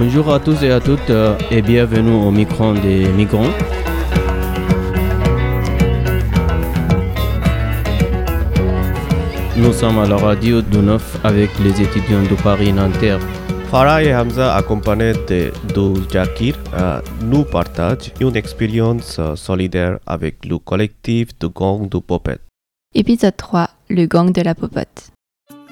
Bonjour à tous et à toutes euh, et bienvenue au micro des migrants. Nous sommes à la radio de Neuf avec les étudiants de Paris-Nanterre. Farah et Hamza, accompagnés de, Jakir, euh, nous partagent une expérience euh, solidaire avec le collectif de gang de Popette. Épisode 3 Le gang de la popote.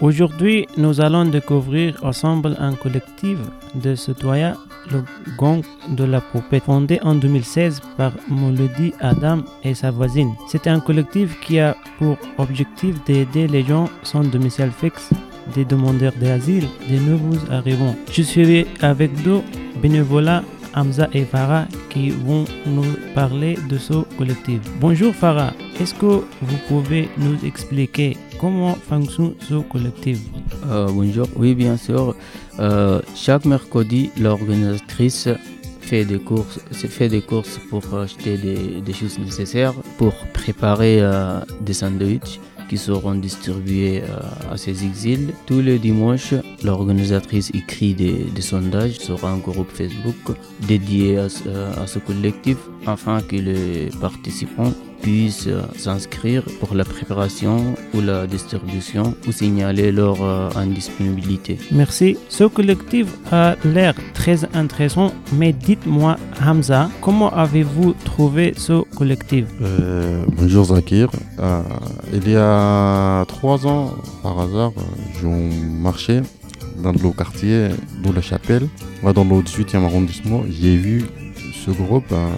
Aujourd'hui, nous allons découvrir ensemble un collectif de citoyens, le Gang de la Poupette, fondé en 2016 par Molody Adam et sa voisine. C'est un collectif qui a pour objectif d'aider les gens sans domicile fixe, des demandeurs d'asile, des nouveaux arrivants. Je suis avec deux bénévolats Hamza et Farah qui vont nous parler de ce collectif. Bonjour Farah, est-ce que vous pouvez nous expliquer comment fonctionne ce collectif? Euh, bonjour, oui bien sûr. Euh, chaque mercredi, l'organisatrice fait des courses, fait des courses pour acheter des, choses nécessaires pour préparer euh, des sandwichs qui seront distribués euh, à ces exils. Tous les dimanches, l'organisatrice écrit des, des sondages sur un groupe Facebook dédié à, ce- à ce collectif afin que les participants puissent euh, s'inscrire pour la préparation ou la distribution ou signaler leur euh, indisponibilité. Merci. Ce collectif a l'air très intéressant, mais dites-moi Hamza, comment avez-vous trouvé ce collectif? Euh, bonjour Zakir. Euh, il y a trois ans, par hasard, je marchais dans le quartier de la Chapelle, moi, dans le 18e arrondissement. J'ai vu ce groupe. euh,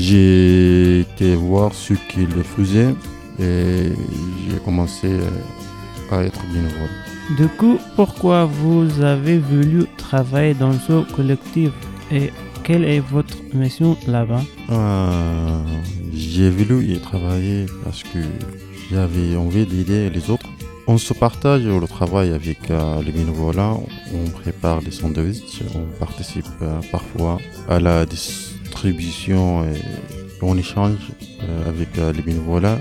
j'ai été voir ce qu'ils faisaient et j'ai commencé euh, à être bénévole. Du coup, pourquoi vous avez voulu travailler dans ce collectif et quelle est votre mission là-bas? Euh, j'ai voulu y travailler parce que j'avais envie d'aider les autres. On se partage le travail avec euh, les bénévolats, on prépare les sandwichs, on participe euh, parfois à la et on échange euh, avec euh, les bénévolats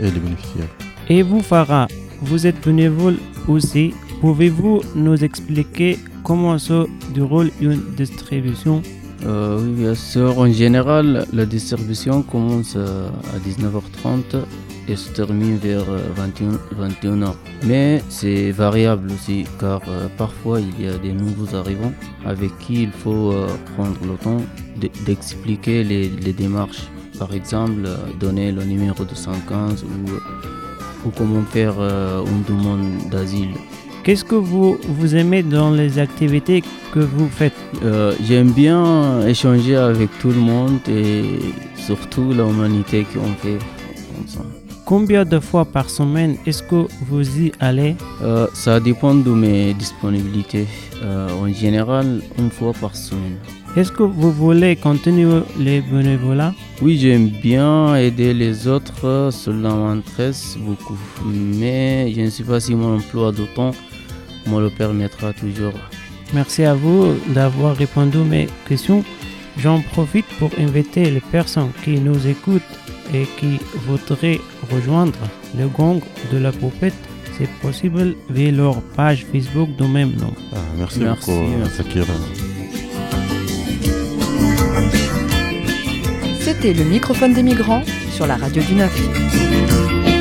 et les bénéficiaires. Et vous, Farah, vous êtes bénévole aussi. Pouvez-vous nous expliquer comment se déroule une distribution Euh, oui, bien sûr. En général, la distribution commence euh, à 19h30 et se termine vers euh, 21, 21h. Mais c'est variable aussi, car euh, parfois il y a des nouveaux arrivants avec qui il faut euh, prendre le temps d'expliquer les, démarches. Par exemple, euh, donner le numéro de 115 ou, ou comment faire euh, une demande d'asile. Qu'est-ce que vous, vous aimez dans les activités que vous faites Euh, J'aime bien échanger avec tout le monde et surtout l'humanité qu'on fait ensemble. Combien de fois par semaine est-ce que vous y allez Euh, ça dépend de mes disponibilités. Euh, en général, une fois par semaine. Est-ce que vous voulez continuer les bénévolats Oui, j'aime bien aider les autres, cela m'intéresse beaucoup. Mais je ne sais pas si mon emploi de temps me le permettra toujours. Merci à vous d'avoir répondu à mes questions. J'en profite pour inviter les personnes qui nous écoutent et qui voudraient rejoindre le gang de la poupette. C'est possible via leur page Facebook du même nom. Ah, merci, Merci, beaucoup, merci. C'était le microphone des migrants sur la radio du 9.